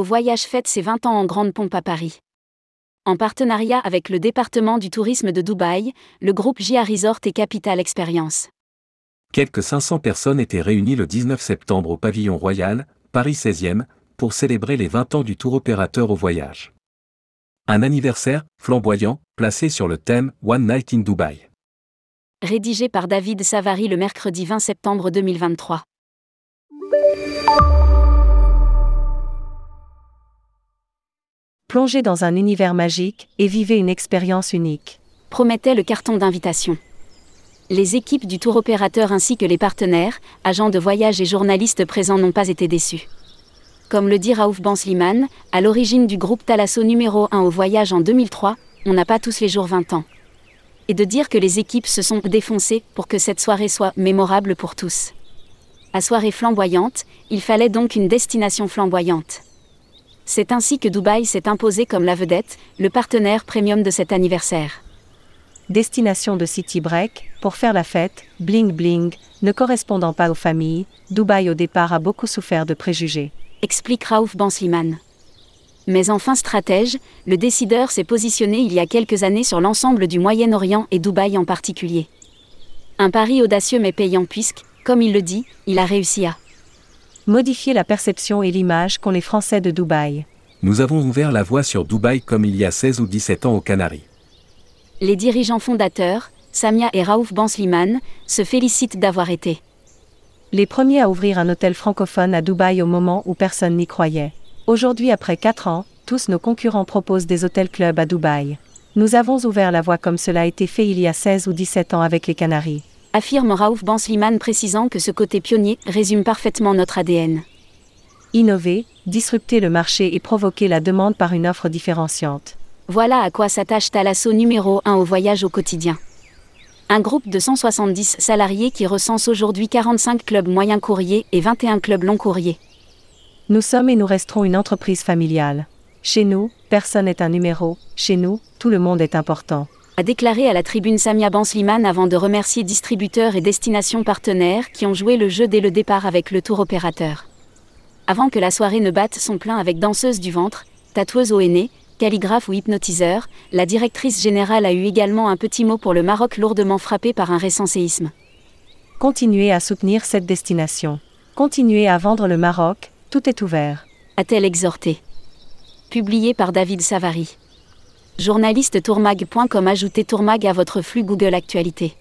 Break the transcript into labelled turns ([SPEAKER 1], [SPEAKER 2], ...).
[SPEAKER 1] au voyage fête ses 20 ans en grande pompe à Paris. En partenariat avec le département du tourisme de Dubaï, le groupe JA Resort et Capital Experience.
[SPEAKER 2] Quelques 500 personnes étaient réunies le 19 septembre au pavillon royal, Paris 16e, pour célébrer les 20 ans du tour opérateur au voyage. Un anniversaire, flamboyant, placé sur le thème One Night in Dubai.
[SPEAKER 1] Rédigé par David Savary le mercredi 20 septembre 2023.
[SPEAKER 3] Plongez dans un univers magique et vivez une expérience unique.
[SPEAKER 1] Promettait le carton d'invitation. Les équipes du tour opérateur ainsi que les partenaires, agents de voyage et journalistes présents n'ont pas été déçus. Comme le dit Raouf Bansliman, à l'origine du groupe Thalasso numéro 1 au voyage en 2003, on n'a pas tous les jours 20 ans. Et de dire que les équipes se sont défoncées pour que cette soirée soit mémorable pour tous. À soirée flamboyante, il fallait donc une destination flamboyante. C'est ainsi que Dubaï s'est imposé comme la vedette, le partenaire premium de cet anniversaire.
[SPEAKER 3] Destination de city break, pour faire la fête, bling bling, ne correspondant pas aux familles, Dubaï au départ a beaucoup souffert de préjugés.
[SPEAKER 1] Explique Raouf Bansliman. Mais enfin stratège, le décideur s'est positionné il y a quelques années sur l'ensemble du Moyen-Orient et Dubaï en particulier. Un pari audacieux mais payant puisque, comme il le dit, il a réussi à
[SPEAKER 3] modifier la perception et l'image qu'ont les Français de Dubaï.
[SPEAKER 2] Nous avons ouvert la voie sur Dubaï comme il y a 16 ou 17 ans aux Canaries.
[SPEAKER 1] Les dirigeants fondateurs, Samia et Raouf Bansliman, se félicitent d'avoir été
[SPEAKER 3] les premiers à ouvrir un hôtel francophone à Dubaï au moment où personne n'y croyait. Aujourd'hui, après 4 ans, tous nos concurrents proposent des hôtels-clubs à Dubaï. Nous avons ouvert la voie comme cela a été fait il y a 16 ou 17 ans avec les Canaries
[SPEAKER 1] affirme Raouf Bansliman précisant que ce côté pionnier résume parfaitement notre ADN.
[SPEAKER 3] Innover, disrupter le marché et provoquer la demande par une offre différenciante.
[SPEAKER 1] Voilà à quoi s'attache Talasso numéro 1 au voyage au quotidien. Un groupe de 170 salariés qui recense aujourd'hui 45 clubs moyens courriers et 21 clubs long courriers.
[SPEAKER 3] Nous sommes et nous resterons une entreprise familiale. Chez nous, personne n'est un numéro, chez nous, tout le monde est important
[SPEAKER 1] a déclaré à la tribune Samia Bansliman avant de remercier distributeurs et destinations partenaires qui ont joué le jeu dès le départ avec le tour opérateur. Avant que la soirée ne batte son plein avec danseuse du ventre, tatoueuse au aîné, calligraphe ou hypnotiseur, la directrice générale a eu également un petit mot pour le Maroc lourdement frappé par un récent séisme.
[SPEAKER 3] Continuez à soutenir cette destination. Continuez à vendre le Maroc, tout est ouvert.
[SPEAKER 1] A-t-elle exhorté Publié par David Savary journaliste tourmag.com ajoutez tourmag à votre flux Google Actualité.